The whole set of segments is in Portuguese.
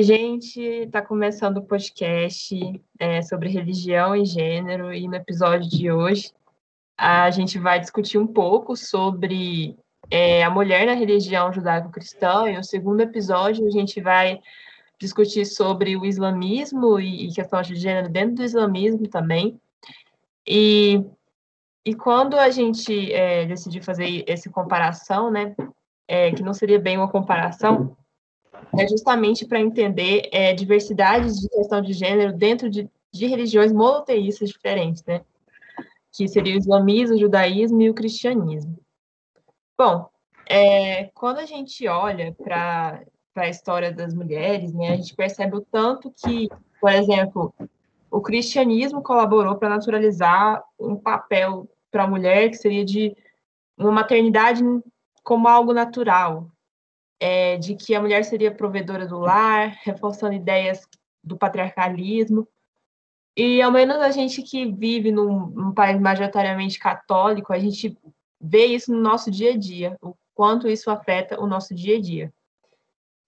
Oi, gente, está começando o podcast é, sobre religião e gênero, e no episódio de hoje a gente vai discutir um pouco sobre é, a mulher na religião judaico-cristã, e no segundo episódio a gente vai discutir sobre o islamismo e, e questão de gênero dentro do islamismo também. E, e quando a gente é, decidiu fazer essa comparação, né, é, que não seria bem uma comparação, é justamente para entender é, diversidades de questão de gênero dentro de, de religiões monoteístas diferentes, né? Que seria o islamismo, o judaísmo e o cristianismo. Bom, é, quando a gente olha para a história das mulheres, né, a gente percebe o tanto que, por exemplo, o cristianismo colaborou para naturalizar um papel para a mulher que seria de uma maternidade como algo natural, é, de que a mulher seria provedora do lar, reforçando ideias do patriarcalismo. E ao menos a gente que vive num, num, país majoritariamente católico, a gente vê isso no nosso dia a dia, o quanto isso afeta o nosso dia a dia.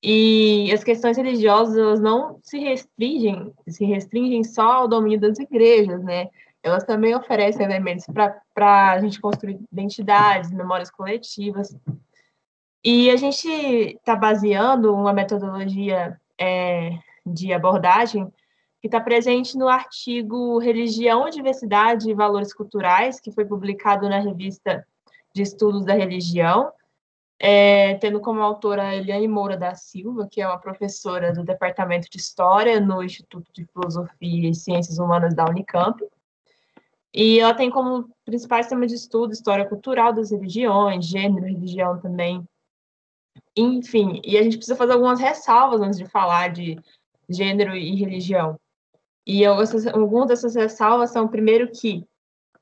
E as questões religiosas, elas não se restringem, se restringem só ao domínio das igrejas, né? Elas também oferecem elementos para a gente construir identidades, memórias coletivas. E a gente está baseando uma metodologia é, de abordagem que está presente no artigo Religião, Diversidade e Valores Culturais, que foi publicado na revista de Estudos da Religião, é, tendo como autora Eliane Moura da Silva, que é uma professora do Departamento de História no Instituto de Filosofia e Ciências Humanas da Unicamp. E ela tem como principais temas de estudo história cultural das religiões, gênero, religião também, enfim, e a gente precisa fazer algumas ressalvas antes de falar de gênero e religião. E algumas dessas ressalvas são, primeiro, que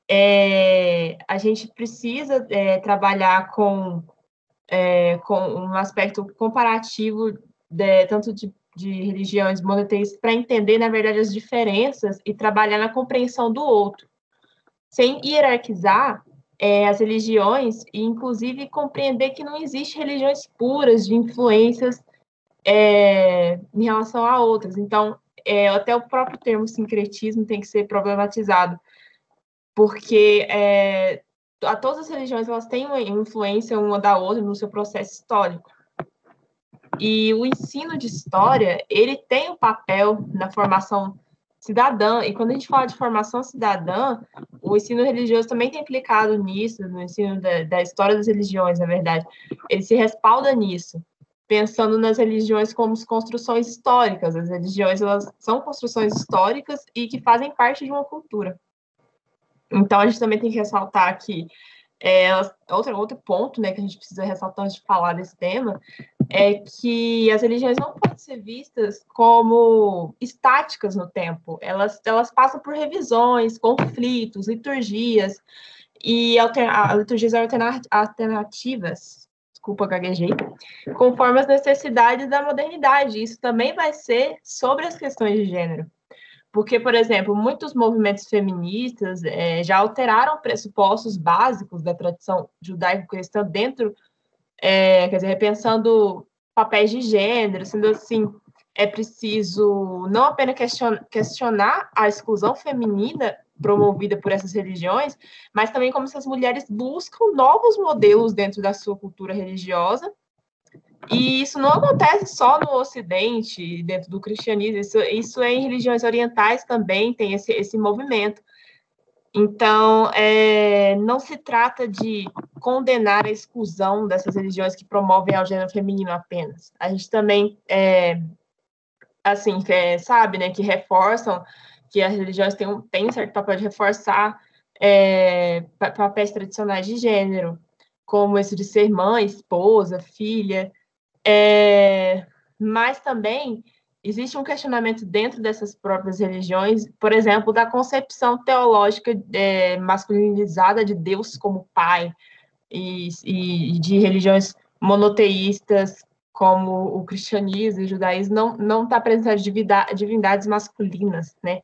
é, a gente precisa é, trabalhar com, é, com um aspecto comparativo, de, tanto de, de religiões monoteístas, para entender, na verdade, as diferenças e trabalhar na compreensão do outro, sem hierarquizar é, as religiões e, inclusive, compreender que não existe religiões puras de influências é, em relação a outras. Então, é, até o próprio termo sincretismo tem que ser problematizado, porque é, a todas as religiões elas têm uma influência uma da outra no seu processo histórico. E o ensino de história, ele tem um papel na formação cidadã. E quando a gente fala de formação cidadã, o ensino religioso também tem implicado nisso, no ensino da, da história das religiões, na verdade. Ele se respalda nisso, pensando nas religiões como construções históricas. As religiões elas são construções históricas e que fazem parte de uma cultura. Então, a gente também tem que ressaltar que é, outro, outro ponto né, que a gente precisa ressaltar antes de falar desse tema é que as religiões não podem ser vistas como estáticas no tempo. Elas, elas passam por revisões, conflitos, liturgias e alter, liturgias alternativas, desculpa, gaguejei, conforme as necessidades da modernidade. Isso também vai ser sobre as questões de gênero. Porque, por exemplo, muitos movimentos feministas é, já alteraram pressupostos básicos da tradição judaico-cristã dentro, é, quer dizer, repensando papéis de gênero, sendo assim, é preciso não apenas questionar a exclusão feminina promovida por essas religiões, mas também como essas mulheres buscam novos modelos dentro da sua cultura religiosa e isso não acontece só no Ocidente, dentro do cristianismo, isso, isso é em religiões orientais também, tem esse, esse movimento. Então, é, não se trata de condenar a exclusão dessas religiões que promovem o gênero feminino apenas. A gente também, é, assim, é, sabe, né, que reforçam que as religiões têm um, têm certo papel de reforçar papéis tradicionais de gênero, como esse de ser mãe, esposa, filha, mas também existe um questionamento dentro dessas próprias religiões, por exemplo, da concepção teológica é, masculinizada de Deus como pai, e, e, de religiões monoteístas como o cristianismo e o judaísmo não não está presente divindades masculinas, né?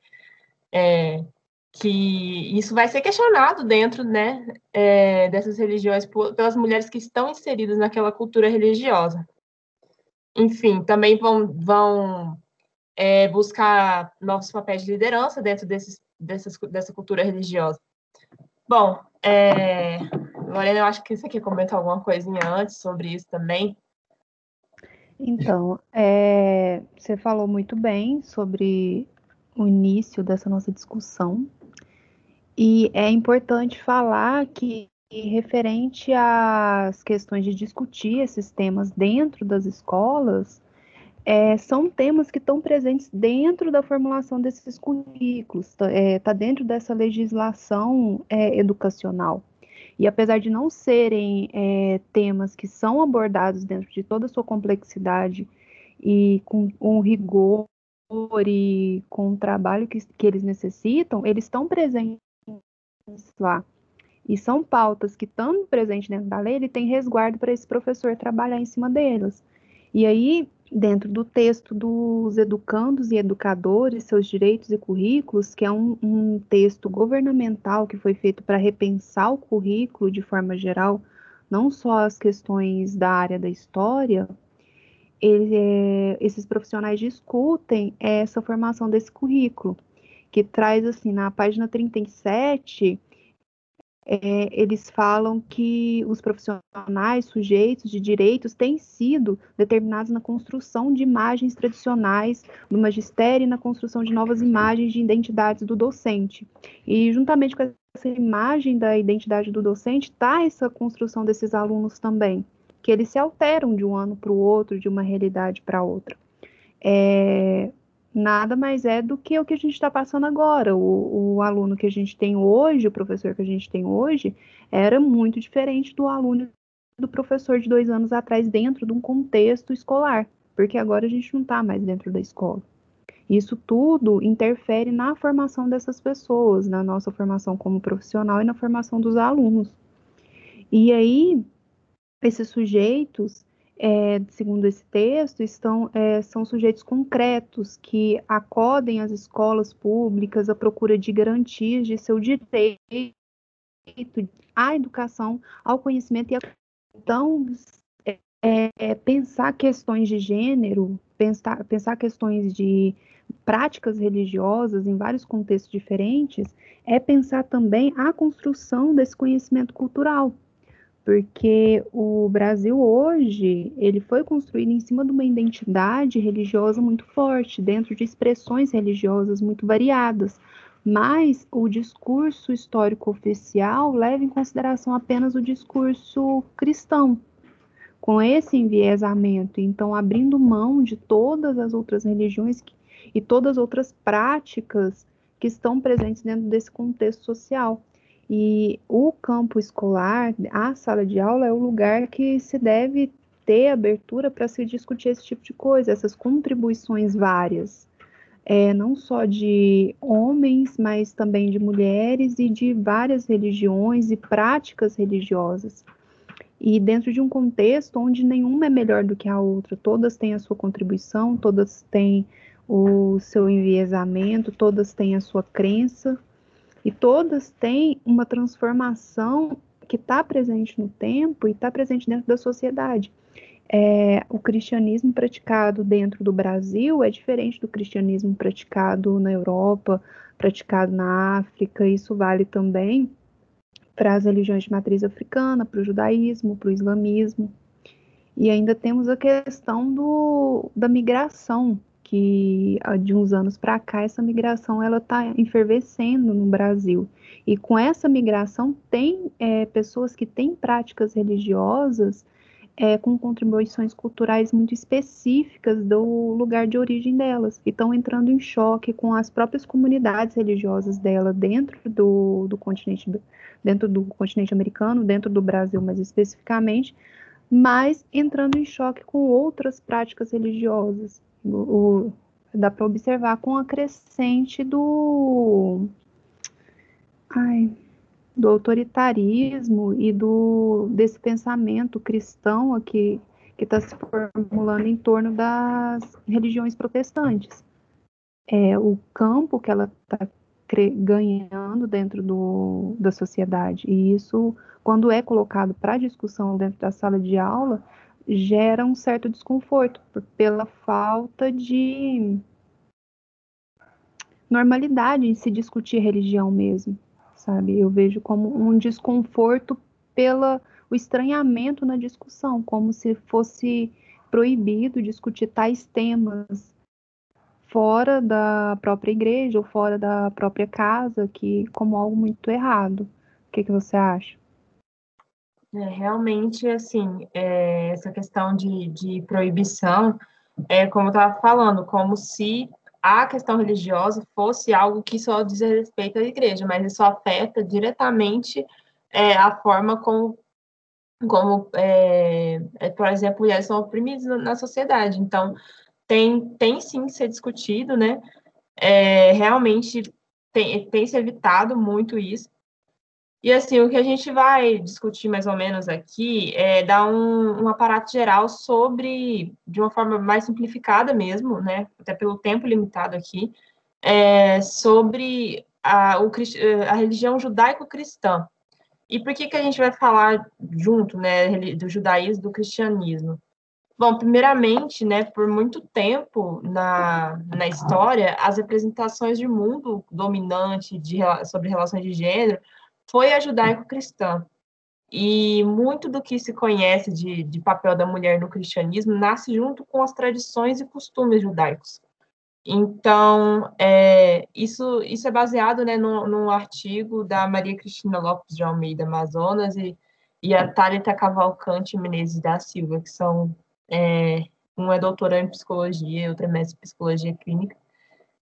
É, que isso vai ser questionado dentro, né, é, dessas religiões pelas mulheres que estão inseridas naquela cultura religiosa. Enfim, também vão, vão é, buscar novos papéis de liderança dentro desses, dessas, dessa cultura religiosa. Bom, é, Lorena, eu acho que você quer comentar alguma coisinha antes sobre isso também. Então, é, você falou muito bem sobre o início dessa nossa discussão. E é importante falar que, referente às questões de discutir esses temas dentro das escolas, é, são temas que estão presentes dentro da formulação desses currículos, está é, tá dentro dessa legislação é, educacional. E apesar de não serem é, temas que são abordados dentro de toda a sua complexidade e com, com rigor e com o trabalho que, que eles necessitam, eles estão presentes lá. E são pautas que, estando presentes dentro da lei, ele tem resguardo para esse professor trabalhar em cima delas. E aí, dentro do texto dos educandos e educadores, seus direitos e currículos, que é um, um texto governamental que foi feito para repensar o currículo de forma geral, não só as questões da área da história, ele, é, esses profissionais discutem essa formação desse currículo, que traz, assim, na página 37, é, eles falam que os profissionais, sujeitos de direitos, têm sido determinados na construção de imagens tradicionais do magistério e na construção de novas imagens de identidades do docente. E, juntamente com essa imagem da identidade do docente, está essa construção desses alunos também, que eles se alteram de um ano para o outro, de uma realidade para outra. É, nada mais é do que o que a gente está passando agora. O, o, aluno que a gente tem hoje, o professor que a gente tem hoje, era muito diferente do aluno do professor de dois anos atrás dentro de um contexto escolar, porque agora a gente não está mais dentro da escola. Isso tudo interfere na formação dessas pessoas, na nossa formação como profissional e na formação dos alunos. E aí, esses sujeitos, é, segundo esse texto, estão, é, são sujeitos concretos que acodem às escolas públicas à procura de garantias de seu direito à educação, ao conhecimento e a... Então, é, é, pensar questões de gênero, pensar, pensar questões de práticas religiosas em vários contextos diferentes, é pensar também a construção desse conhecimento cultural porque o Brasil hoje ele foi construído em cima de uma identidade religiosa muito forte, dentro de expressões religiosas muito variadas, mas o discurso histórico oficial leva em consideração apenas o discurso cristão. Com esse enviesamento, então abrindo mão de todas as outras religiões e todas as outras práticas que estão presentes dentro desse contexto social. E o campo escolar, a sala de aula, é o lugar que se deve ter abertura para se discutir esse tipo de coisa, essas contribuições várias, é, não só de homens, mas também de mulheres e de várias religiões e práticas religiosas. E dentro de um contexto onde nenhuma é melhor do que a outra, todas têm a sua contribuição, todas têm o seu enviesamento, todas têm a sua crença, e todas têm uma transformação que está presente no tempo e está presente dentro da sociedade. É, o cristianismo praticado dentro do Brasil é diferente do cristianismo praticado na Europa, praticado na África. Isso vale também para as religiões de matriz africana, para o judaísmo, para o islamismo. E ainda temos a questão do, da migração que de uns anos para cá essa migração ela está enfervescendo no Brasil. E com essa migração tem é, pessoas que têm práticas religiosas é, com contribuições culturais muito específicas do lugar de origem delas e estão entrando em choque com as próprias comunidades religiosas dela dentro do, do continente dentro do continente americano dentro do Brasil mais especificamente mas entrando em choque com outras práticas religiosas o, dá para observar com a crescente do ai, do autoritarismo e do desse pensamento cristão aqui que está se formulando em torno das religiões protestantes. É o campo que ela está ganhando dentro do, da sociedade. E isso, quando é colocado para discussão dentro da sala de aula, gera um certo desconforto pela falta de normalidade em se discutir religião mesmo, sabe? Eu vejo como um desconforto pela o estranhamento na discussão, como se fosse proibido discutir tais temas fora da própria igreja ou fora da própria casa, que como algo muito errado. O que, que você acha? É, realmente, assim, é, essa questão de, de proibição, é como eu estava falando, como se a questão religiosa fosse algo que só diz respeito à igreja, mas isso afeta diretamente é, a forma como, como é, é, por exemplo, mulheres são oprimidas na sociedade. Então, tem, tem sim que ser discutido, né? É, realmente tem, tem se evitado muito isso. E assim, o que a gente vai discutir mais ou menos aqui é dar um, um aparato geral sobre, de uma forma mais simplificada mesmo, né? Até pelo tempo limitado aqui, é, sobre a, o, a religião judaico-cristã. E por que, que a gente vai falar junto, né, do judaísmo do cristianismo? Bom, primeiramente, né, por muito tempo na, na história, as representações de mundo dominante de, sobre relações de gênero foi a judaico-cristã. E muito do que se conhece de, de papel da mulher no cristianismo nasce junto com as tradições e costumes judaicos. Então, é, isso, isso é baseado né, no, no artigo da Maria Cristina Lopes de Almeida Amazonas e, e a Thalita Cavalcante Menezes da Silva, que são é, é doutorando em psicologia outro é mestre em psicologia clínica.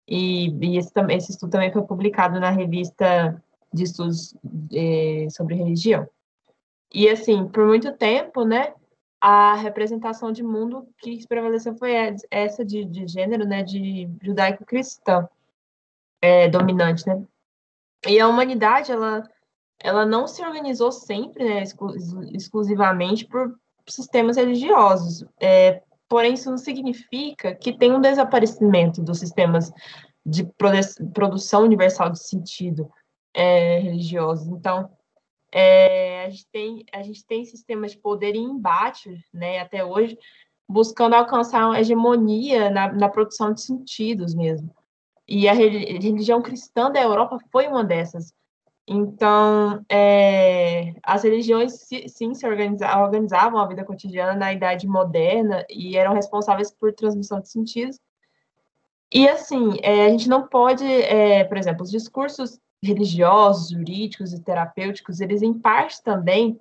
E, e esse, esse, estudo também foi publicado na revista de estudos é, sobre religião. E, assim, por muito tempo, né, a representação de mundo que prevaleceu foi essa de, de gênero, né, de judaico-cristã é, dominante, né. E a humanidade, ela, ela não se organizou sempre, né, exclusivamente por sistemas religiosos. É, porém, isso não significa que tem um desaparecimento dos sistemas de produção universal de sentido é, religiosos. Então, é, a, gente tem, a gente tem sistemas de poder em embate, né, até hoje, buscando alcançar uma hegemonia na, na produção de sentidos mesmo. E a religião cristã da Europa foi uma dessas. Então, é, as religiões, sim, se organizavam, organizavam a vida cotidiana na Idade Moderna e eram responsáveis por transmissão de sentidos. E, assim, é, a gente não pode, é, por exemplo, os discursos religiosos, jurídicos e terapêuticos, eles, em parte também,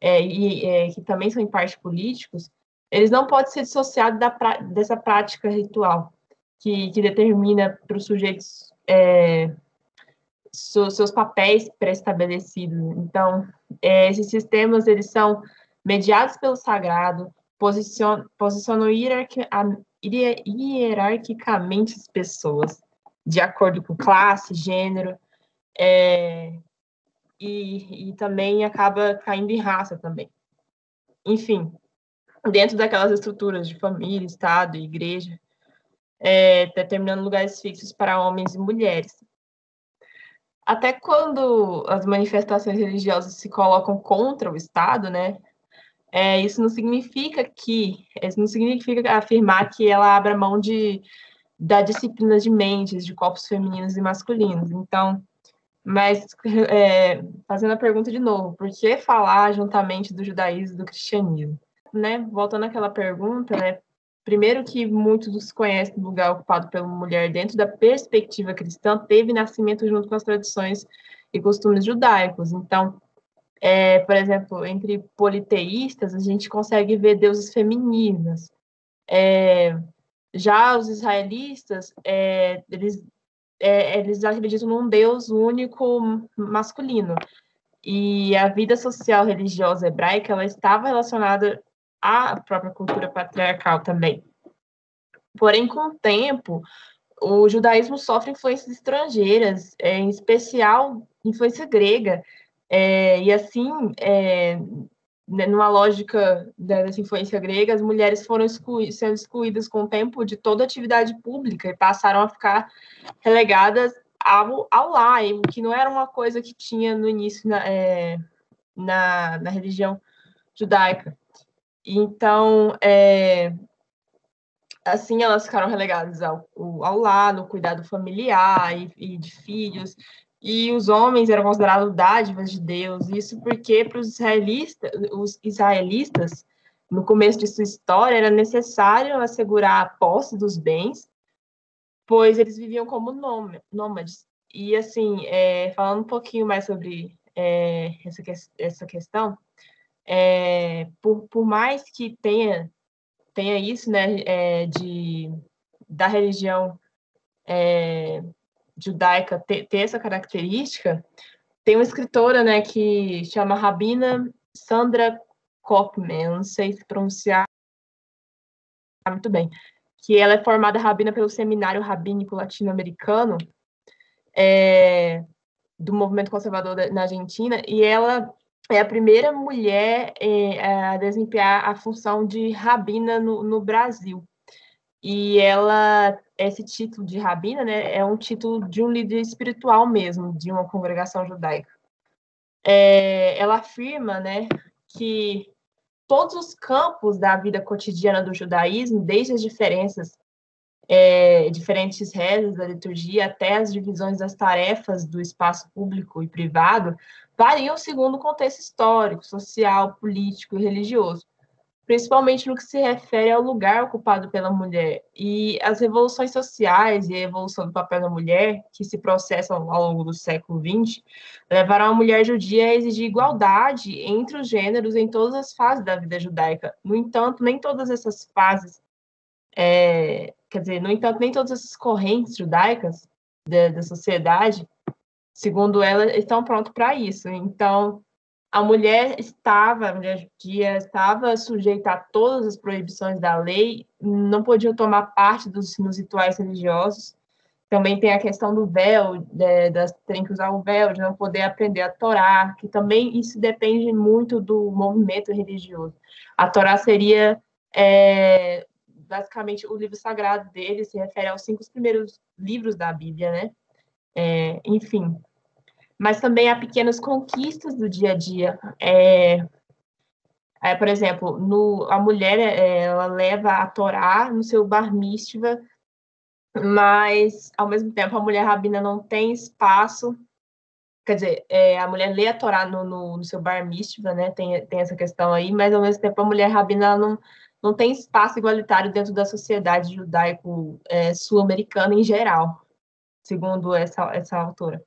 é, e é, que também são em parte políticos, eles não podem ser dissociados da, dessa prática ritual, que, que determina para os sujeitos é, seus papéis pré-estabelecidos. Então, é, esses sistemas eles são mediados pelo sagrado, posicionam, posicionam hierarqui, hierarquicamente as pessoas, de acordo com classe, gênero, é, e, e também acaba caindo em raça também. Enfim, dentro daquelas estruturas de família, Estado, igreja, é, determinando lugares fixos para homens e mulheres até quando as manifestações religiosas se colocam contra o Estado, né? É, isso não significa que, isso não significa afirmar que ela abra mão de da disciplina de mentes, de corpos femininos e masculinos. Então, mas é, fazendo a pergunta de novo, por que falar juntamente do judaísmo e do cristianismo? Né? Voltando àquela pergunta, né? Primeiro que muitos conhecem o lugar ocupado pela mulher dentro da perspectiva cristã teve nascimento junto com as tradições e costumes judaicos. Então, é, por exemplo, entre politeístas, a gente consegue ver deuses femininas. É, já os israelitas, é, eles, é, eles acreditam num Deus único masculino. E a vida social religiosa hebraica ela estava relacionada a própria cultura patriarcal também. Porém, com o tempo, o judaísmo sofre influências estrangeiras, é, em especial influência grega, é, e assim, é, numa lógica dessa influência grega, as mulheres foram exclui sendo excluídas com o tempo de toda atividade pública e passaram a ficar relegadas ao, ao lar, que não era uma coisa que tinha no início na, é, na, na religião judaica. Então, é, assim, elas ficaram relegadas ao, ao lar, no cuidado familiar e, e de filhos, e os homens eram considerados dádivas de Deus. Isso porque para os israelitas, os israelitas, no começo de sua história, era necessário assegurar a posse dos bens, pois eles viviam como nômades. E assim, é, falando um pouquinho mais sobre é, essa, essa questão, é, por, por mais que tenha tenha isso, né, é, de da religião é, judaica ter, ter, essa característica, tem uma escritora, né, que chama Rabina Sandra Kopman, não sei se pronunciar muito bem, que ela é formada rabina pelo Seminário Rabínico Latino-Americano é, do movimento conservador na Argentina, e ela é a primeira mulher é, a desempenhar a função de rabina no, no Brasil. E ela, esse título de rabina, né, é um título de um líder espiritual mesmo, de uma congregação judaica. É, ela afirma, né, que todos os campos da vida cotidiana do judaísmo, desde as diferenças, é, diferentes rezas da liturgia até as divisões das tarefas do espaço público e privado, variam segundo o contexto histórico, social, político e religioso principalmente no que se refere ao lugar ocupado pela mulher. E as revoluções sociais e a evolução do papel da mulher, que se processam ao longo do século XX, levaram a mulher judia a exigir igualdade entre os gêneros em todas as fases da vida judaica. No entanto, nem todas essas fases, é, quer dizer, no entanto, nem todas essas correntes judaicas da, da sociedade, segundo ela, estão prontas para isso. Então, a mulher estava, a mulher judia estava sujeita a todas as proibições da lei, não podia tomar parte dos, nos rituais religiosos. Também tem a questão do véu, de, das, tem que usar o véu, de não poder aprender a Torá, que também isso depende muito do movimento religioso. A Torá seria é, basicamente o livro sagrado dele, se refere aos cinco primeiros livros da Bíblia, né? É, enfim, mas também há pequenas conquistas do dia a dia. É, é, por exemplo, no, a mulher é, ela leva a Torá no seu bar mitzvah, mas ao mesmo tempo a mulher rabina não tem espaço. Quer dizer, é, a mulher lê a Torá no, no, no, seu bar mitzvah, né? Tem, tem essa questão aí, mas ao mesmo tempo a mulher rabina não, não tem espaço igualitário dentro da sociedade judaico-sul-americana é, em geral, segundo essa, essa autora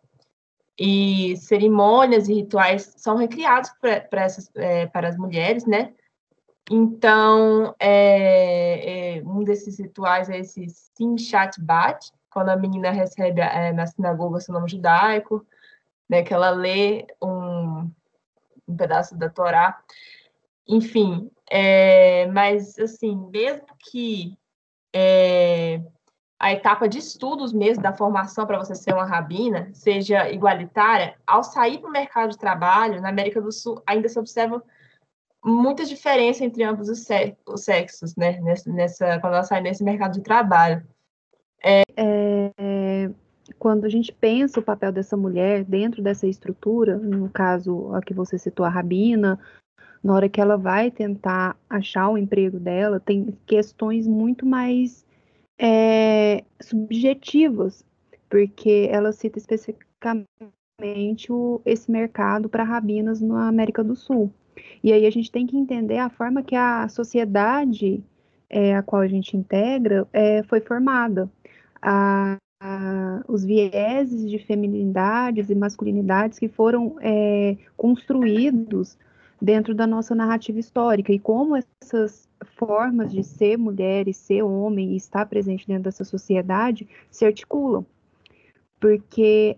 e cerimônias e rituais são recriados para é, para as mulheres, né? Então, é, é, um desses rituais é esse Simchat Bat, quando a menina recebe é, na sinagoga seu nome judaico, né, que ela lê um, um pedaço da Torá. Enfim, é, mas, assim, mesmo que é, a etapa de estudos mesmo da formação para você ser uma rabina seja igualitária, ao sair para o mercado de trabalho, na América do Sul, ainda se observa muita diferença entre ambos os, sexos, né? Nessa, nessa, quando ela sai nesse mercado de trabalho. É... É, quando a gente pensa o papel dessa mulher dentro dessa estrutura, no caso a que você citou, a rabina, na hora que ela vai tentar achar o emprego dela, tem questões muito mais é, subjetivas, porque ela cita especificamente o, esse mercado para rabinas na América do Sul. E aí a gente tem que entender a forma que a sociedade é, a qual a gente integra é, foi formada. A, a, os vieses de feminilidades e masculinidades que foram é, construídos dentro da nossa narrativa histórica e como essas formas de ser mulher e ser homem e estar presente dentro dessa sociedade se articulam. Porque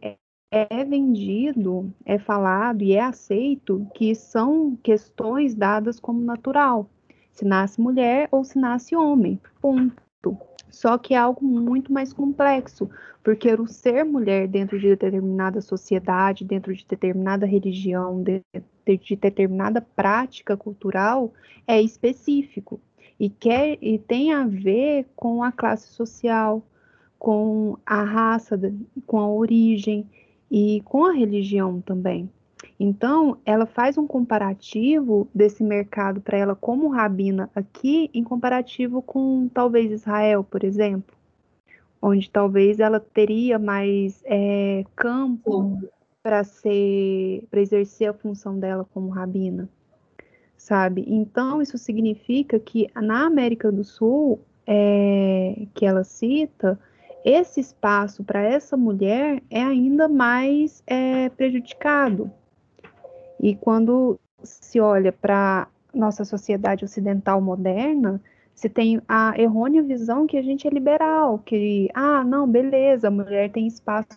é vendido, é falado e é aceito que são questões dadas como natural. Se nasce mulher ou se nasce homem, ponto. Só que é algo muito mais complexo, porque o ser mulher dentro de determinada sociedade, dentro de determinada religião, de, de determinada prática cultural é específico e, quer, e tem a ver com a classe social, com a raça, com a origem e com a religião também. Então, ela faz um comparativo desse mercado para ela como rabina aqui, em comparativo com talvez Israel, por exemplo, onde talvez ela teria mais é, campo para ser, para exercer a função dela como rabina, sabe? Então, isso significa que na América do Sul, é, que ela cita, esse espaço para essa mulher é ainda mais é, prejudicado. E quando se olha para nossa sociedade ocidental moderna, se tem a errônea visão que a gente é liberal, que, ah, não, beleza, a mulher tem espaço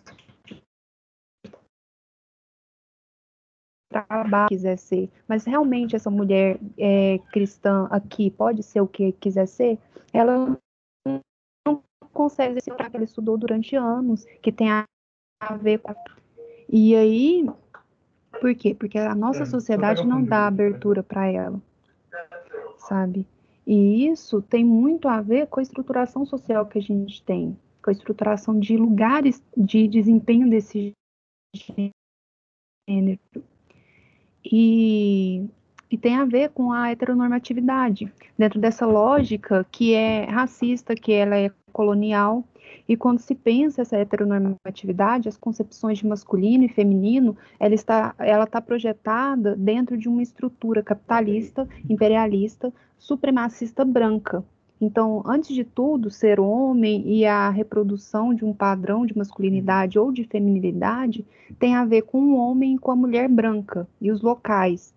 trabalho quiser ser, mas realmente essa mulher é, cristã aqui pode ser o que quiser ser, ela não consegue ser o que ela estudou durante anos, que tem a ver com. E aí, por quê? Porque a nossa é, sociedade não dá abertura para ela, sabe? E isso tem muito a ver com a estruturação social que a gente tem, com a estruturação de lugares de desempenho desse gênero. E, e tem a ver com a heteronormatividade, dentro dessa lógica que é racista, que ela é colonial, e quando se pensa essa heteronormatividade, as concepções de masculino e feminino, ela está, ela está projetada dentro de uma estrutura capitalista, imperialista, supremacista branca. Então, antes de tudo, ser homem e a reprodução de um padrão de masculinidade ou de feminilidade tem a ver com o homem e com a mulher branca e os locais.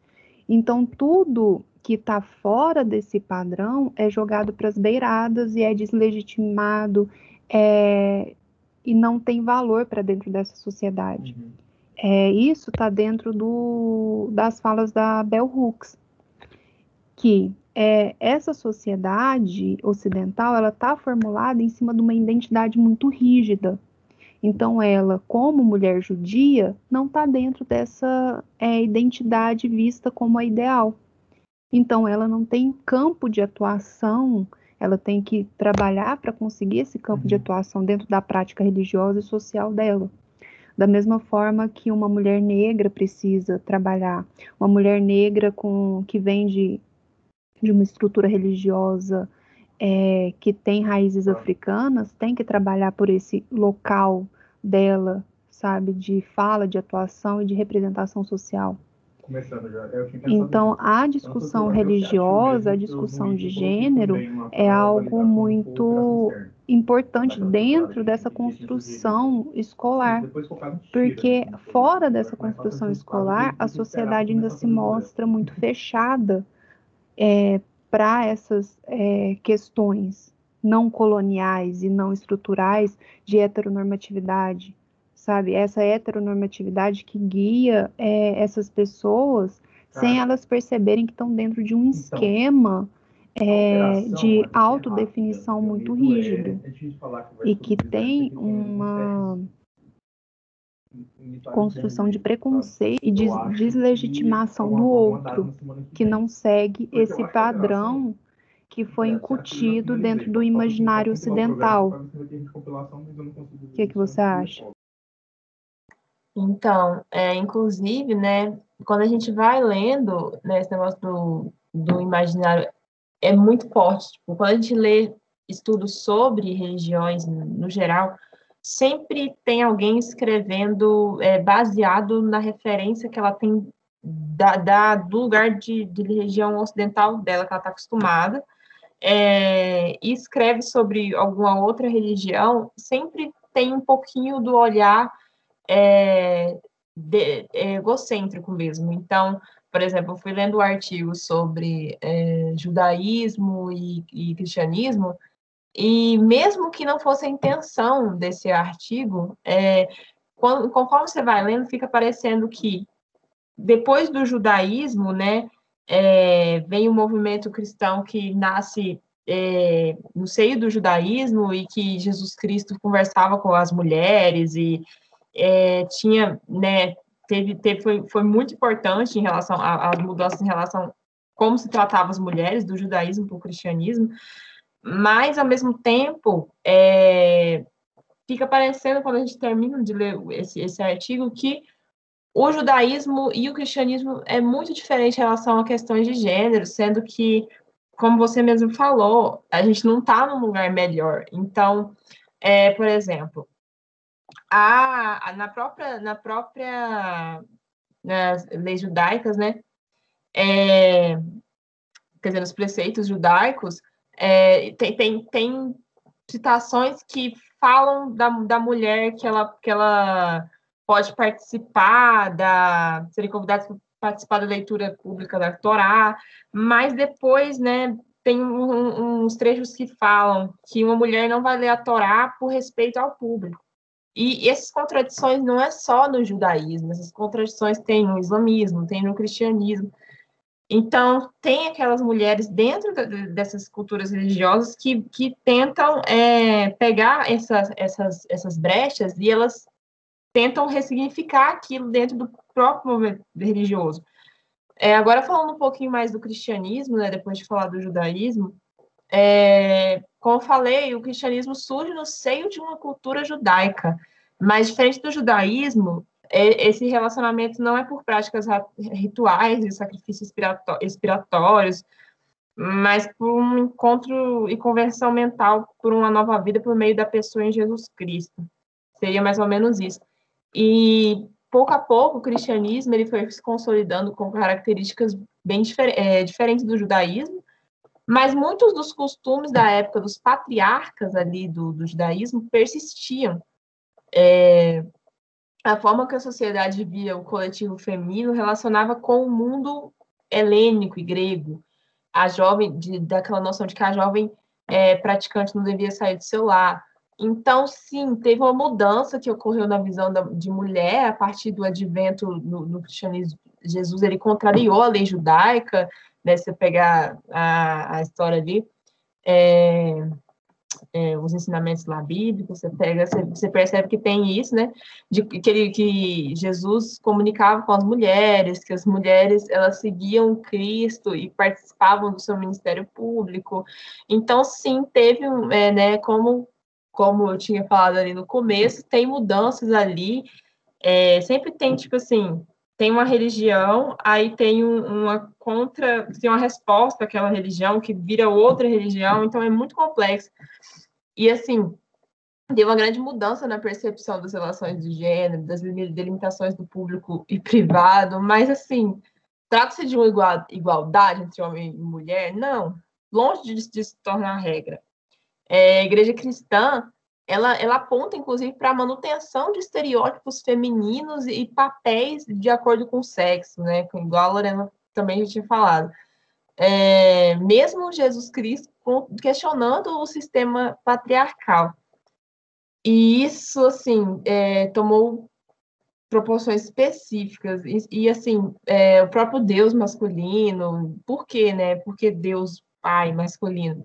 Então, tudo que está fora desse padrão é jogado para as beiradas e é deslegitimado é, e não tem valor para dentro dessa sociedade. Uhum. É, isso está dentro do, das falas da Bell Hooks, que é, essa sociedade ocidental ela está formulada em cima de uma identidade muito rígida. Então, ela, como mulher judia, não está dentro dessa é, identidade vista como a ideal. Então, ela não tem campo de atuação ela tem que trabalhar para conseguir esse campo uhum. de atuação dentro da prática religiosa e social dela. Da mesma forma que uma mulher negra precisa trabalhar, uma mulher negra com que vem de, de uma estrutura religiosa é, que tem raízes africanas, tem que trabalhar por esse local dela, sabe, de fala, de atuação e de representação social. Então, a discussão religiosa, a discussão de gênero, é algo muito importante dentro dessa construção escolar, porque fora dessa construção escolar, a sociedade ainda se mostra muito fechada é, para essas é, questões não coloniais e não estruturais de heteronormatividade, sabe? Essa heteronormatividade que guia é, essas pessoas sem elas perceberem que estão dentro de um então, esquema é, de autodefinição muito é rígido. é, e que tem uma construção de preconceito e de deslegitimação do outro, que não segue esse padrão que foi incutido dentro do imaginário ocidental. O que, que você acha? Então, é, inclusive, né, quando a gente vai lendo né, esse negócio do, do imaginário, é muito forte. Tipo, quando a gente lê estudos sobre religiões no geral, sempre tem alguém escrevendo é, baseado na referência que ela tem da, da do lugar de, de, região ocidental dela, que ela está acostumada, é, e escreve sobre alguma outra religião, sempre tem um pouquinho do olhar é, de, é egocêntrico mesmo. Então, por exemplo, eu fui lendo um artigo sobre é, judaísmo e, e, cristianismo, e mesmo que não fosse a intenção desse artigo, é, quando, conforme você vai lendo, fica parecendo que depois do judaísmo, né, é, vem o um movimento cristão que nasce é, no seio do judaísmo e que Jesus Cristo conversava com as mulheres e é, tinha, né, teve, teve foi, foi muito importante em relação às mudanças em relação como se tratava as mulheres do judaísmo para o cristianismo, mas ao mesmo tempo é, fica parecendo quando a gente termina de ler esse, esse artigo que o judaísmo e o cristianismo é muito diferente em relação a questões de gênero, sendo que, como você mesmo falou, a gente não está num lugar melhor. Então, é, por exemplo, a, a, na própria, na própria nas leis judaicas, né? É, quer dizer, nos preceitos judaicos, é, tem, tem, tem citações que falam da, da mulher que ela, que ela pode participar da serem convidados para participar da leitura pública da Torá, mas depois, né, tem um, uns trechos que falam que uma mulher não vai ler a Torá por respeito ao público. E essas contradições não é só no judaísmo, essas contradições tem no islamismo, tem no cristianismo. Então, tem aquelas mulheres dentro dessas culturas religiosas que, que tentam é, pegar essas, essas, essas brechas e elas tentam ressignificar aquilo dentro do próprio movimento religioso. É, agora, falando um pouquinho mais do cristianismo, né, depois de falar do judaísmo, é, como eu falei, o cristianismo surge no seio de uma cultura judaica, mas diferente do judaísmo, esse relacionamento não é por práticas rituais e sacrifícios expiratórios, mas por um encontro e conversão mental por uma nova vida por meio da pessoa em Jesus Cristo. Seria mais ou menos isso. E pouco a pouco o cristianismo ele foi se consolidando com características bem difer é, diferentes do judaísmo, mas muitos dos costumes da época dos patriarcas ali do, do judaísmo persistiam. É, a forma que a sociedade via o coletivo feminino relacionava com o mundo helênico e grego, a jovem, de, daquela noção de que a jovem é, praticante não devia sair do seu lar, então, sim, teve uma mudança que ocorreu na visão da, de mulher a partir do advento no, no, cristianismo. Jesus ele contrariou a lei judaica, né? Se pegar a, a história ali, é, é, os ensinamentos lá bíblicos, você pega, você, você, percebe que tem isso, né? De que, ele, que Jesus comunicava com as mulheres, que as mulheres elas seguiam Cristo e participavam do seu ministério público. Então, sim, teve, é, né? Como como eu tinha falado ali no começo, tem mudanças ali. É, sempre tem, tipo assim, tem uma religião, aí tem um, uma contra, tem uma resposta àquela religião que vira outra religião, então é muito complexo. E assim, deu uma grande mudança na percepção das relações de gênero, das delimitações do público e privado, mas assim, trata-se de uma igualdade entre homem e mulher? Não, longe de, de se tornar regra. É, a igreja cristã, ela, ela aponta, inclusive, para a manutenção de estereótipos femininos e papéis de acordo com o sexo, né? Igual a Lorena também já tinha falado. É, mesmo Jesus Cristo questionando o sistema patriarcal. E isso, assim, é, tomou proporções específicas. E, e assim, é, o próprio Deus masculino, por quê, né? Porque Deus pai masculino?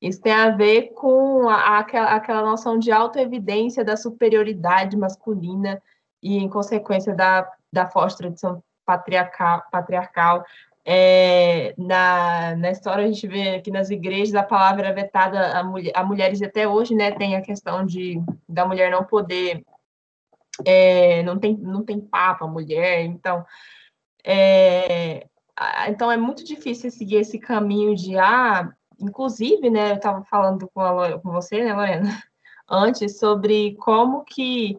Isso tem a ver com a, aquela, aquela noção de autoevidência da superioridade masculina e, em consequência, da, da forte tradição patriarcal. patriarcal. É, na, na história, a gente vê que nas igrejas a palavra é vetada a, mulher, a mulheres até hoje, né? Tem a questão de da mulher não poder. É, não, tem, não tem papo a mulher, então. É, então é muito difícil seguir esse caminho de ah, Inclusive, né, eu estava falando com, a, com você, né, Lorena, antes, sobre como que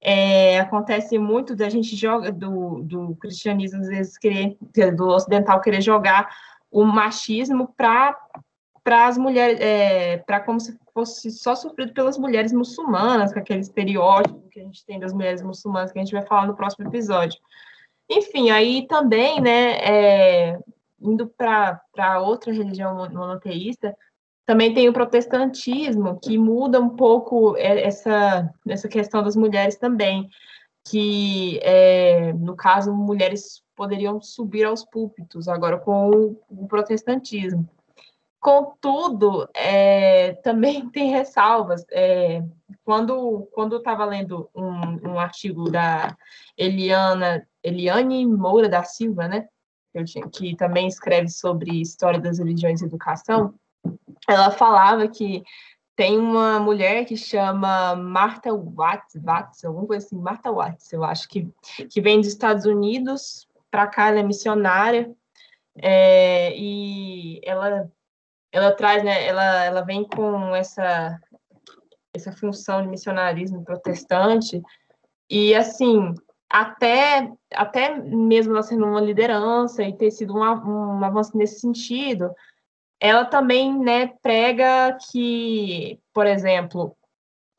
é, acontece muito da gente joga do, do cristianismo, às vezes, querer, do ocidental querer jogar o machismo para para as mulheres, é, para como se fosse só sofrido pelas mulheres muçulmanas, com aquele estereótipo que a gente tem das mulheres muçulmanas, que a gente vai falar no próximo episódio. Enfim, aí também, né, é, indo para outra religião monoteísta, também tem o protestantismo, que muda um pouco essa, essa questão das mulheres também, que, é, no caso, mulheres poderiam subir aos púlpitos, agora com o, protestantismo. Contudo, é, também tem ressalvas. É, quando quando eu estava lendo um, um artigo da Eliana, Eliane Moura da Silva, né, que também escreve sobre história das religiões e educação, ela falava que tem uma mulher que chama Martha Watts, Watts alguma coisa assim, Martha Watts, eu acho, que, que vem dos Estados Unidos para cá, ela é missionária, é, e ela, ela traz, né, ela, ela vem com essa, essa função de missionarismo protestante, e assim, até, até mesmo ela sendo uma liderança e ter sido um, um avanço nesse sentido, ela também né, prega que, por exemplo,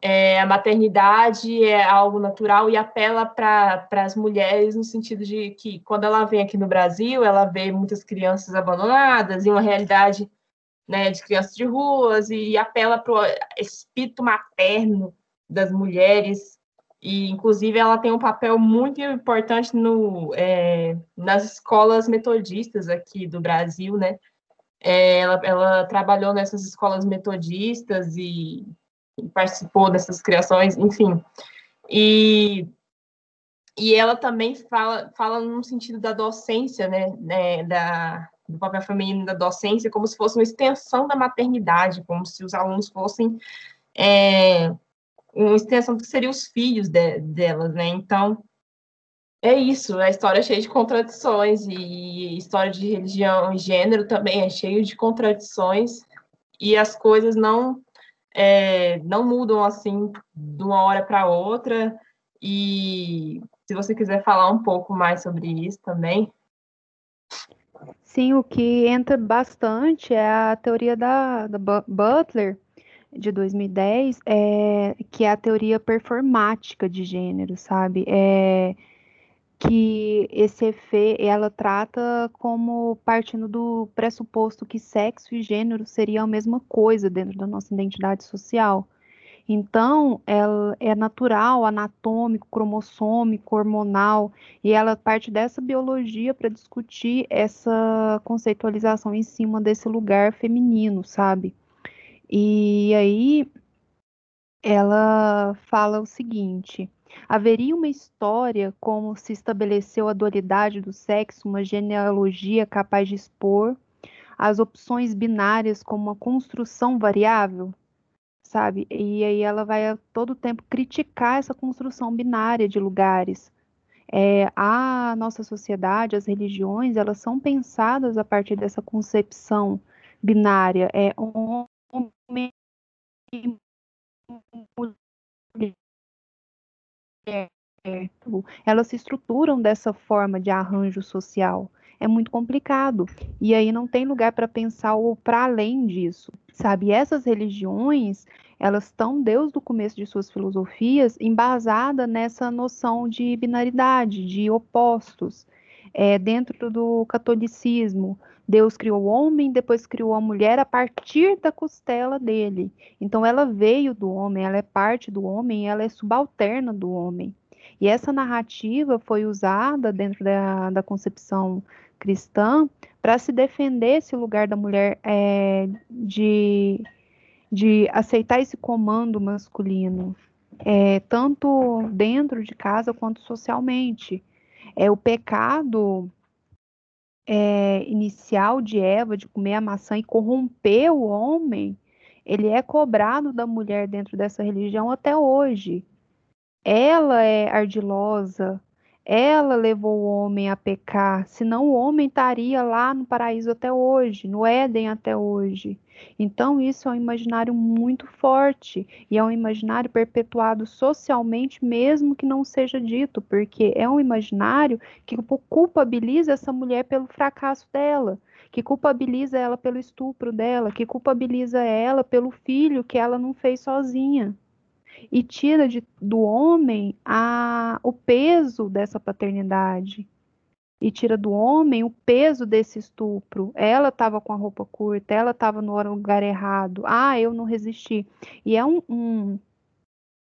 é, a maternidade é algo natural e apela para as mulheres no sentido de que quando ela vem aqui no Brasil, ela vê muitas crianças abandonadas e uma realidade né, de crianças de ruas e apela para o espírito materno das mulheres e inclusive ela tem um papel muito importante no, é, nas escolas metodistas aqui do Brasil, né? É, ela, ela, trabalhou nessas escolas metodistas e, e, participou dessas criações, enfim. E, e ela também fala, fala no sentido da docência, né, né, da, do papel feminino da docência, como se fosse uma extensão da maternidade, como se os alunos fossem é, uma extensão do que seriam os filhos de, delas, né? Então, é isso, a história é cheia de contradições e história de religião e gênero também é cheio de contradições e as coisas não é, não mudam assim de uma hora para outra e se você quiser falar um pouco mais sobre isso também. Sim, o que entra bastante é a teoria da, da Butler, de 2010, é, que é a teoria performática de gênero, sabe? É, que esse efeito ela trata como partindo do pressuposto que sexo e gênero seriam a mesma coisa dentro da nossa identidade social. Então, ela é natural, anatômico, cromossômico, hormonal, e ela parte dessa biologia para discutir essa conceitualização em cima desse lugar feminino, sabe? E aí ela fala o seguinte: haveria uma história como se estabeleceu a dualidade do sexo, uma genealogia capaz de expor as opções binárias como uma construção variável, sabe? E aí ela vai a todo tempo criticar essa construção binária de lugares. É, a nossa sociedade, as religiões, elas são pensadas a partir dessa concepção binária. É e mulher elas se estruturam dessa forma de arranjo social. É muito complicado. E aí não tem lugar para pensar ou para além disso, sabe? Essas religiões, elas estão desde o começo de suas filosofias embasada nessa noção de binaridade, de opostos. É, dentro do catolicismo, Deus criou o homem, depois criou a mulher a partir da costela dele. Então ela veio do homem, ela é parte do homem, ela é subalterna do homem. E essa narrativa foi usada dentro da, da concepção cristã para se defender esse lugar da mulher é, de, de aceitar esse comando masculino, é, tanto dentro de casa quanto socialmente. É o pecado é, inicial de Eva de comer a maçã e corromper o homem, ele é cobrado da mulher dentro dessa religião até hoje. Ela é ardilosa, ela levou o homem a pecar, senão o homem estaria lá no paraíso até hoje, no Éden até hoje. Então, isso é um imaginário muito forte e é um imaginário perpetuado socialmente, mesmo que não seja dito, porque é um imaginário que culpabiliza essa mulher pelo fracasso dela, que culpabiliza ela pelo estupro dela, que culpabiliza ela pelo filho que ela não fez sozinha e tira de, do homem a, o peso dessa paternidade e tira do homem o peso desse estupro. Ela estava com a roupa curta, ela estava no lugar errado. Ah, eu não resisti. E é um, um,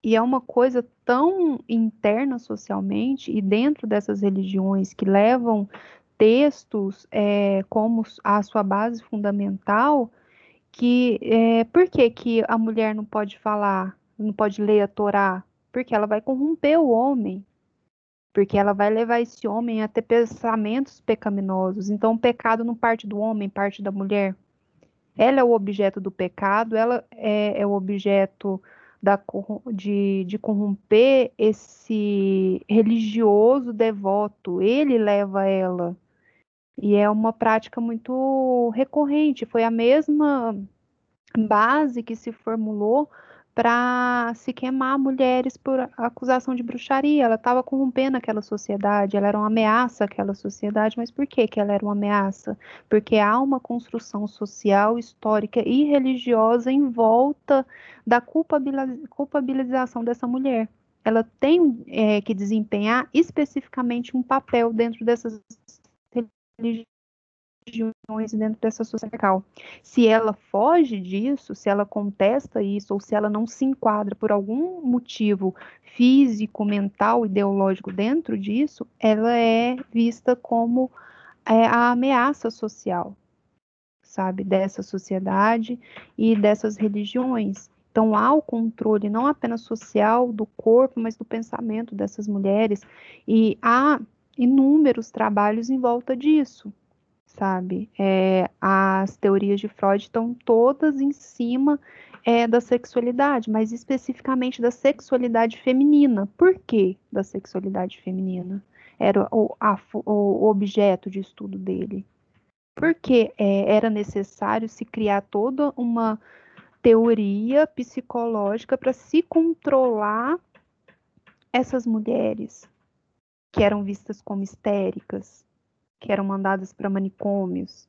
e é uma coisa tão interna socialmente e dentro dessas religiões que levam textos é, como a sua base fundamental que é, por que, que a mulher não pode falar não pode ler a Torá? Porque ela vai corromper o homem. Porque ela vai levar esse homem a ter pensamentos pecaminosos. Então, o pecado não parte do homem, parte da mulher. ela é o objeto do pecado, ela é, é o objeto da, de, de corromper esse religioso devoto, ele leva ela. E é uma prática muito recorrente, foi a mesma base que se formulou para se queimar mulheres por acusação de bruxaria. Ela estava corrompendo aquela sociedade, ela era uma ameaça àquela sociedade, mas por que, que ela era uma ameaça? Porque há uma construção social, histórica e religiosa em volta da culpabilização dessa mulher. Ela tem é, que desempenhar especificamente um papel dentro dessas religiões regiões dentro dessa sociedade. Se ela foge disso, se ela contesta isso, ou se ela não se enquadra por algum motivo físico, mental, ideológico dentro disso, ela é vista como é, a ameaça social, sabe, dessa sociedade e dessas religiões. Então, há o controle não apenas social do corpo, mas do pensamento dessas mulheres, e há inúmeros trabalhos em volta disso sabe? É, as teorias de Freud estão todas em cima é, da sexualidade, mas especificamente da sexualidade feminina. Por que da sexualidade feminina? Era o, a, o objeto de estudo dele. Porque é, era necessário se criar toda uma teoria psicológica para se controlar essas mulheres que eram vistas como histéricas, que eram mandadas para manicômios.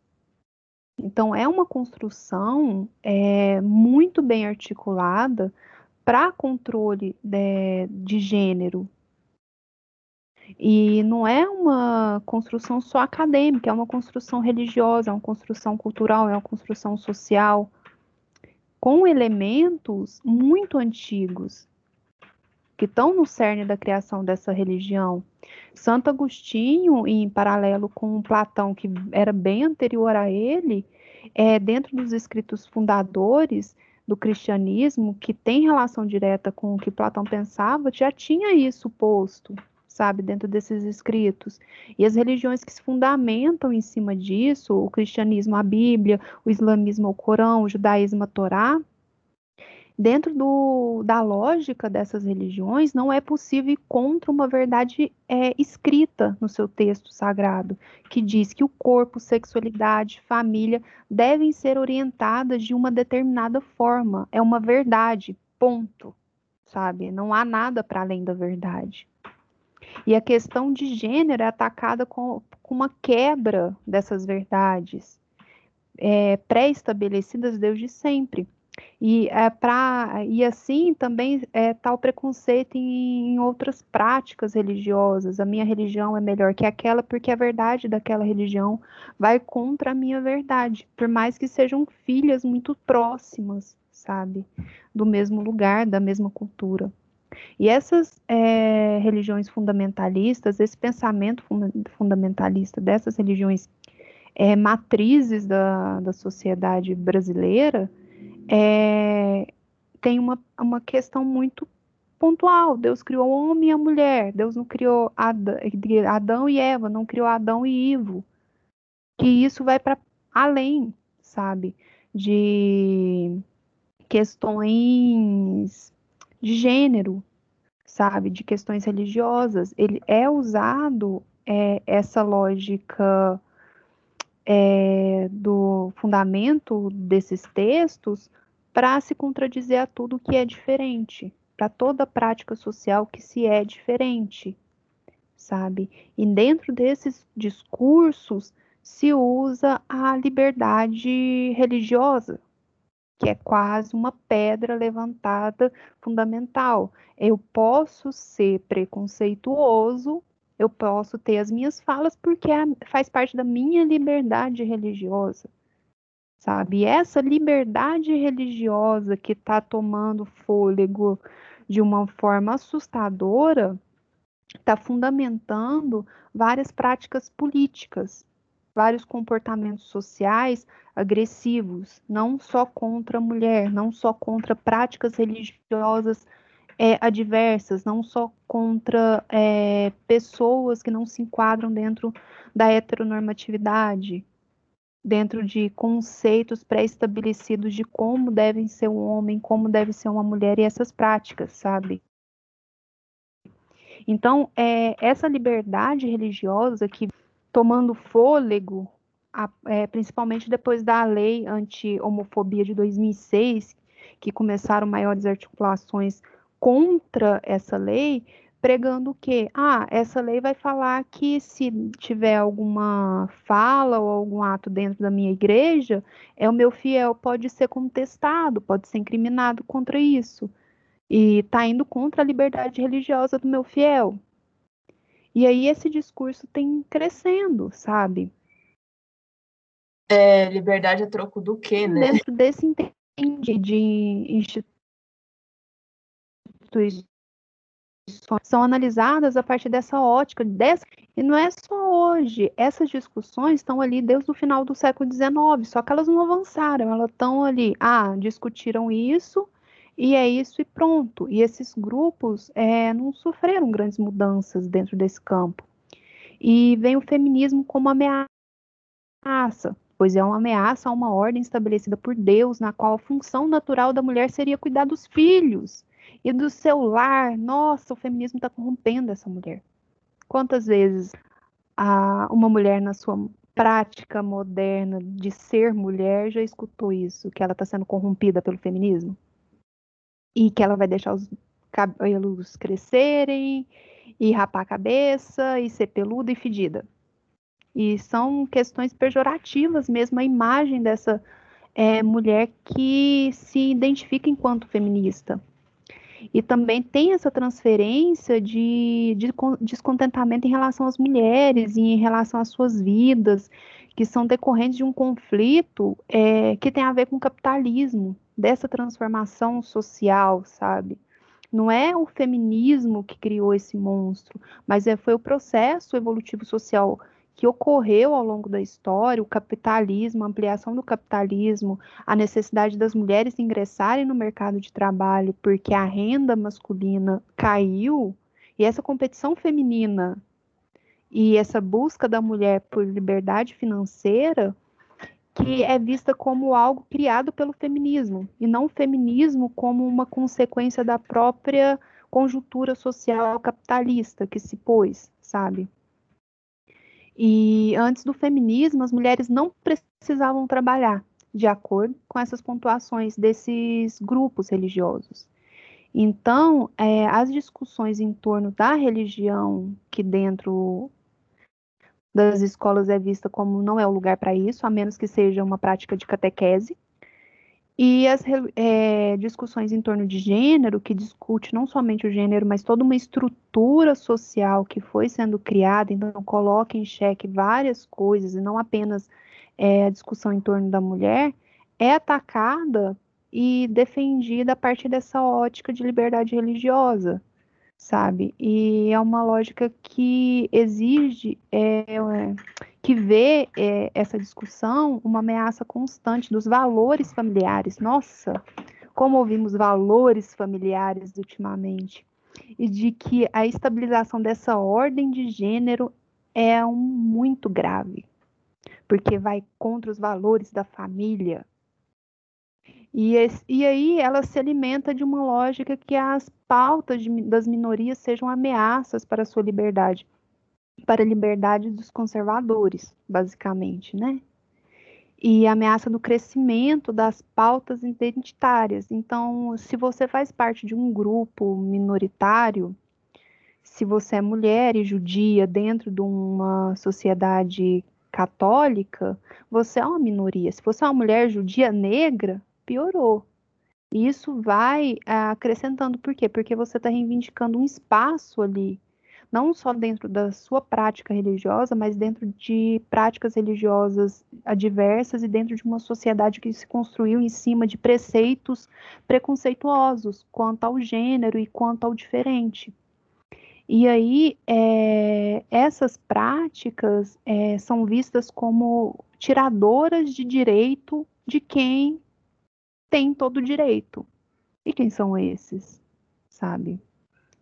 Então, é uma construção é, muito bem articulada para controle de, de gênero. E não é uma construção só acadêmica, é uma construção religiosa, é uma construção cultural, é uma construção social, com elementos muito antigos que estão no cerne da criação dessa religião. Santo Agostinho, em paralelo com Platão, que era bem anterior a ele, é, dentro dos escritos fundadores do cristianismo, que tem relação direta com o que Platão pensava, já tinha isso posto, sabe, dentro desses escritos. E as religiões que se fundamentam em cima disso, o cristianismo, a Bíblia, o islamismo, o Corão, o judaísmo, a Torá, dentro do, da lógica dessas religiões, não é possível ir contra uma verdade é, escrita no seu texto sagrado, que diz que o corpo, sexualidade, família devem ser orientadas de uma determinada forma. É uma verdade, ponto. Sabe? Não há nada para além da verdade. E a questão de gênero é atacada com, com uma quebra dessas verdades é, pré-estabelecidas desde sempre. E, é pra, e assim também é, tá o preconceito em, em, outras práticas religiosas. A minha religião é melhor que aquela porque a verdade daquela religião vai contra a minha verdade, por mais que sejam filhas muito próximas, sabe? Do mesmo lugar, da mesma cultura. E essas é, religiões fundamentalistas, esse pensamento fundamentalista dessas religiões é, matrizes da, da sociedade brasileira, é, tem uma, uma questão muito pontual. Deus criou o homem e a mulher. Deus não criou Adão e Eva, não criou Adão e Ivo. Que isso vai para além, sabe, de questões de gênero, sabe, de questões religiosas. Ele é usado é, essa lógica é, do fundamento desses textos para se contradizer a tudo que é diferente, para toda prática social que se é diferente, sabe? E dentro desses discursos se usa a liberdade religiosa, que é quase uma pedra levantada fundamental. Eu posso ser preconceituoso eu posso ter as minhas falas porque é, faz parte da minha liberdade religiosa, sabe? Essa liberdade religiosa que está tomando fôlego de uma forma assustadora está fundamentando várias práticas políticas, vários comportamentos sociais agressivos, não só contra a mulher, não só contra práticas religiosas é, adversas, não só contra é, pessoas que não se enquadram dentro da heteronormatividade, dentro de conceitos pré-estabelecidos de como devem ser um homem, como deve ser uma mulher e essas práticas, sabe? Então, é, essa liberdade religiosa que tomando fôlego, a, é, principalmente depois da lei anti-homofobia de 2006, que começaram maiores articulações contra essa lei, pregando que, ah, essa lei vai falar que se tiver alguma fala ou algum ato dentro da minha igreja, é o meu fiel pode ser contestado, pode ser incriminado contra isso. E está indo contra a liberdade religiosa do meu fiel. E aí esse discurso tem crescendo, sabe? É, liberdade a troco do quê, né? Dentro desse entende de instituições são analisadas a partir dessa ótica, dessa, e não é só hoje, essas discussões estão ali desde o final do século XIX, só que elas não avançaram, elas estão ali, ah, discutiram isso, e é isso e pronto. E esses grupos é, não sofreram grandes mudanças dentro desse campo. E vem o feminismo como ameaça, pois é uma ameaça a uma ordem estabelecida por Deus, na qual a função natural da mulher seria cuidar dos filhos e do seu lar. Nossa, o feminismo está corrompendo essa mulher. Quantas vezes a, uma mulher, na sua prática moderna de ser mulher, já escutou isso, que ela está sendo corrompida pelo feminismo? E que ela vai deixar os cabelos crescerem, e rapar a cabeça, e ser peluda e fedida. E são questões pejorativas mesmo, a imagem dessa é, mulher que se identifica enquanto feminista. E também tem essa transferência de, de descontentamento em relação às mulheres e em relação às suas vidas, que são decorrentes de um conflito é, que tem a ver com o capitalismo, dessa transformação social, sabe? Não é o feminismo que criou esse monstro, mas é, foi o processo evolutivo social que ocorreu ao longo da história, o capitalismo, a ampliação do capitalismo, a necessidade das mulheres ingressarem no mercado de trabalho porque a renda masculina caiu, e essa competição feminina e essa busca da mulher por liberdade financeira que é vista como algo criado pelo feminismo e não o feminismo como uma consequência da própria conjuntura social capitalista que se pôs, sabe? E antes do feminismo, as mulheres não precisavam trabalhar de acordo com essas pontuações desses grupos religiosos. Então, é, as discussões em torno da religião, que dentro das escolas é vista como não é o lugar para isso, a menos que seja uma prática de catequese, e as é, discussões em torno de gênero, que discute não somente o gênero, mas toda uma estrutura social que foi sendo criada, então coloca em xeque várias coisas, e não apenas é, a discussão em torno da mulher, é atacada e defendida a partir dessa ótica de liberdade religiosa, sabe? E é uma lógica que exige, é, que vê é, essa discussão uma ameaça constante dos valores familiares. Nossa, como ouvimos valores familiares ultimamente. E de que a estabilização dessa ordem de gênero é um muito grave, porque vai contra os valores da família, e, esse, e aí ela se alimenta de uma lógica que as pautas de, das minorias sejam ameaças para a sua liberdade, para a liberdade dos conservadores, basicamente, né? E ameaça do crescimento das pautas identitárias. Então, se você faz parte de um grupo minoritário, se você é mulher e judia dentro de uma sociedade católica, você é uma minoria. Se você é uma mulher judia negra, piorou. E isso vai ah, acrescentando, por quê? Porque você está reivindicando um espaço ali, não só dentro da sua prática religiosa, mas dentro de práticas religiosas adversas e dentro de uma sociedade que se construiu em cima de preceitos preconceituosos quanto ao gênero e quanto ao diferente. E aí, é, essas práticas é, são vistas como tiradoras de direito de quem tem todo o direito. E quem são esses? Sabe?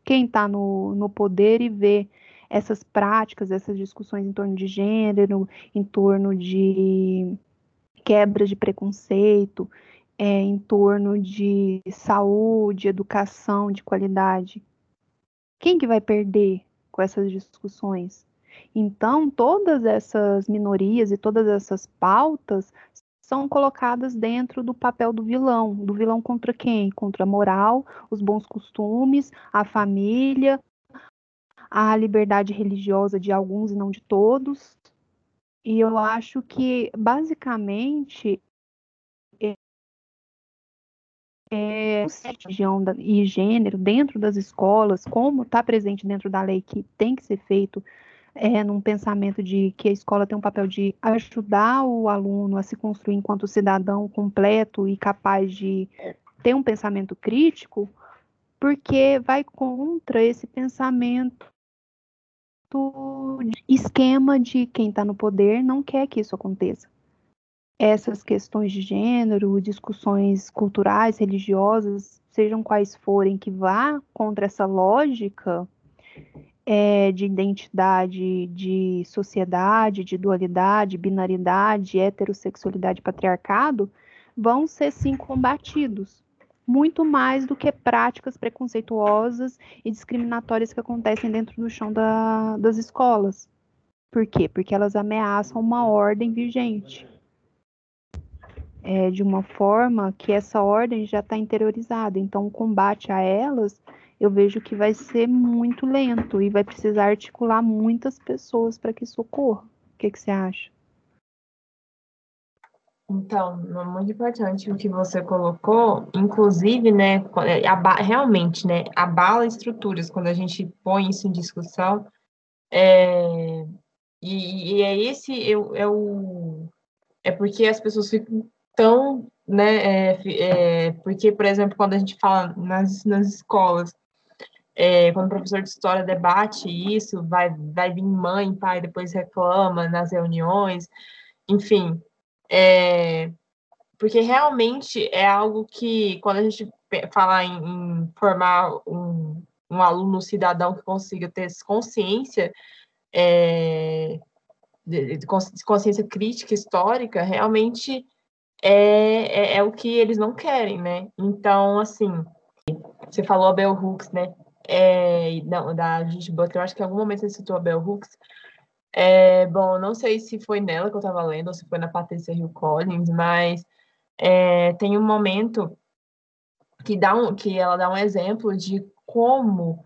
Quem está no, no poder e vê essas práticas, essas discussões em torno de gênero, em torno de quebra de preconceito é, em torno de saúde, educação de qualidade. Quem que vai perder com essas discussões? Então, todas essas minorias e todas essas pautas são colocadas dentro do papel do vilão. Do vilão contra quem? Contra a moral, os bons costumes, a família, a liberdade religiosa de alguns e não de todos. E eu acho que, basicamente, é, religião e gênero dentro das escolas, como está presente dentro da lei que tem que ser feito é, num pensamento de que a escola tem um papel de ajudar o aluno a se construir enquanto cidadão completo e capaz de ter um pensamento crítico, porque vai contra esse pensamento esquema de quem está no poder não quer que isso aconteça. Essas questões de gênero, discussões culturais, religiosas, sejam quais forem, que vá contra essa lógica é, de identidade, de sociedade, de dualidade, binaridade, heterossexualidade, patriarcado, vão ser sim combatidos muito mais do que práticas preconceituosas e discriminatórias que acontecem dentro do chão da, das escolas. Por quê? Porque elas ameaçam uma ordem vigente. É, de uma forma que essa ordem já está interiorizada. Então, o combate a elas, eu vejo que vai ser muito lento e vai precisar articular muitas pessoas para que isso ocorra. O que, que você acha? Então, muito importante o que você colocou, inclusive, né, é, realmente, né, abala estruturas quando a gente põe isso em discussão, é, e, e, é esse, eu, é, o, é porque as pessoas ficam tão, né, é, é, porque, por exemplo, quando a gente fala nas, nas escolas, é, quando o professor de história debate isso, vai, vai vir mãe, pai, depois reclama nas reuniões, enfim, é, porque realmente é algo que, quando a gente fala em, em formar um, um, aluno cidadão que consiga ter consciência, é, de consciência crítica, histórica, realmente é, é, é, o que eles não querem, né? Então, assim, você falou a Bell Hooks, né? É, não, da Judith Butler, eu acho que em algum momento você citou a Bell Hooks, é, bom, não sei se foi nela que eu estava lendo ou se foi na Patrícia Hill Collins, mas é, tem um momento que, dá um, que ela dá um exemplo de como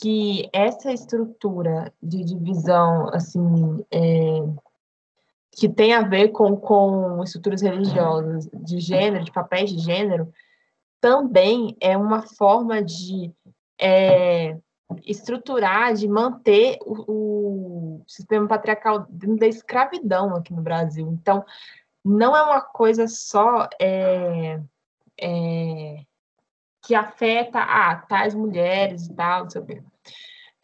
que essa estrutura de divisão, assim, é, que tem a ver com, com estruturas religiosas de gênero, de papéis de gênero, também é uma forma de é, estruturar, de manter o, o sistema patriarcal da escravidão aqui no Brasil. Então, não é uma coisa só é, é, que afeta ah, tais mulheres e tal, não sei o.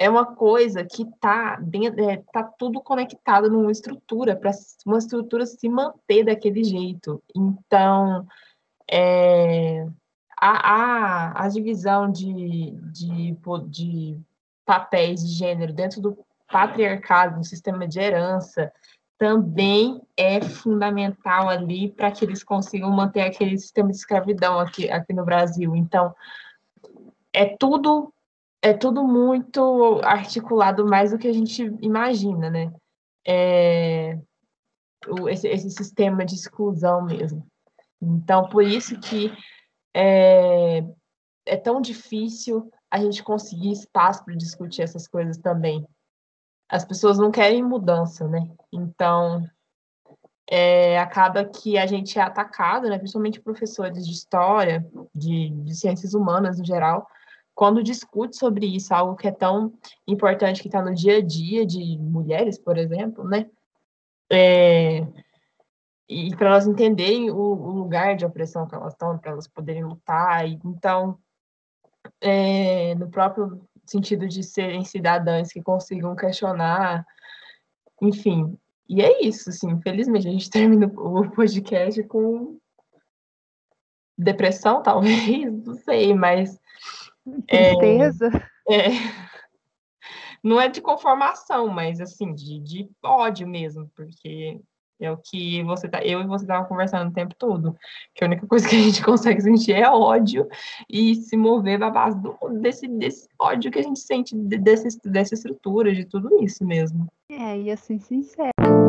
É uma coisa que está é, tá tudo conectado numa estrutura, para uma estrutura se manter daquele jeito. Então, é, a, a, a divisão de, de, de papéis de gênero dentro do patriarcado, no sistema de herança, também é fundamental ali para que eles consigam manter aquele sistema de escravidão aqui, aqui no Brasil. Então, é tudo é tudo muito articulado mais do que a gente imagina, né? É, esse, esse sistema de exclusão mesmo. Então, por isso que é, é tão difícil a gente conseguir espaço para discutir essas coisas também. As pessoas não querem mudança, né? Então, é, acaba que a gente é atacado, né? Principalmente professores de história, de, de ciências humanas no geral, quando discute sobre isso, algo que é tão importante que está no dia a dia de mulheres, por exemplo, né? É, e para elas entenderem o, o, lugar de opressão que elas estão, para elas poderem lutar. E, então, é, no próprio sentido de serem cidadãs que consigam questionar, enfim. E é isso, assim, infelizmente, a gente termina o podcast com depressão, talvez, não sei, mas. Tristeza. É, é, não é de conformação, mas assim, de, de ódio mesmo, porque É o que você tá, eu e você estavam conversando o tempo todo. Que a única coisa que a gente consegue sentir é ódio e se mover na base do, desse, desse ódio que a gente sente desse, dessa estrutura, de tudo isso mesmo. É, e assim, sincero.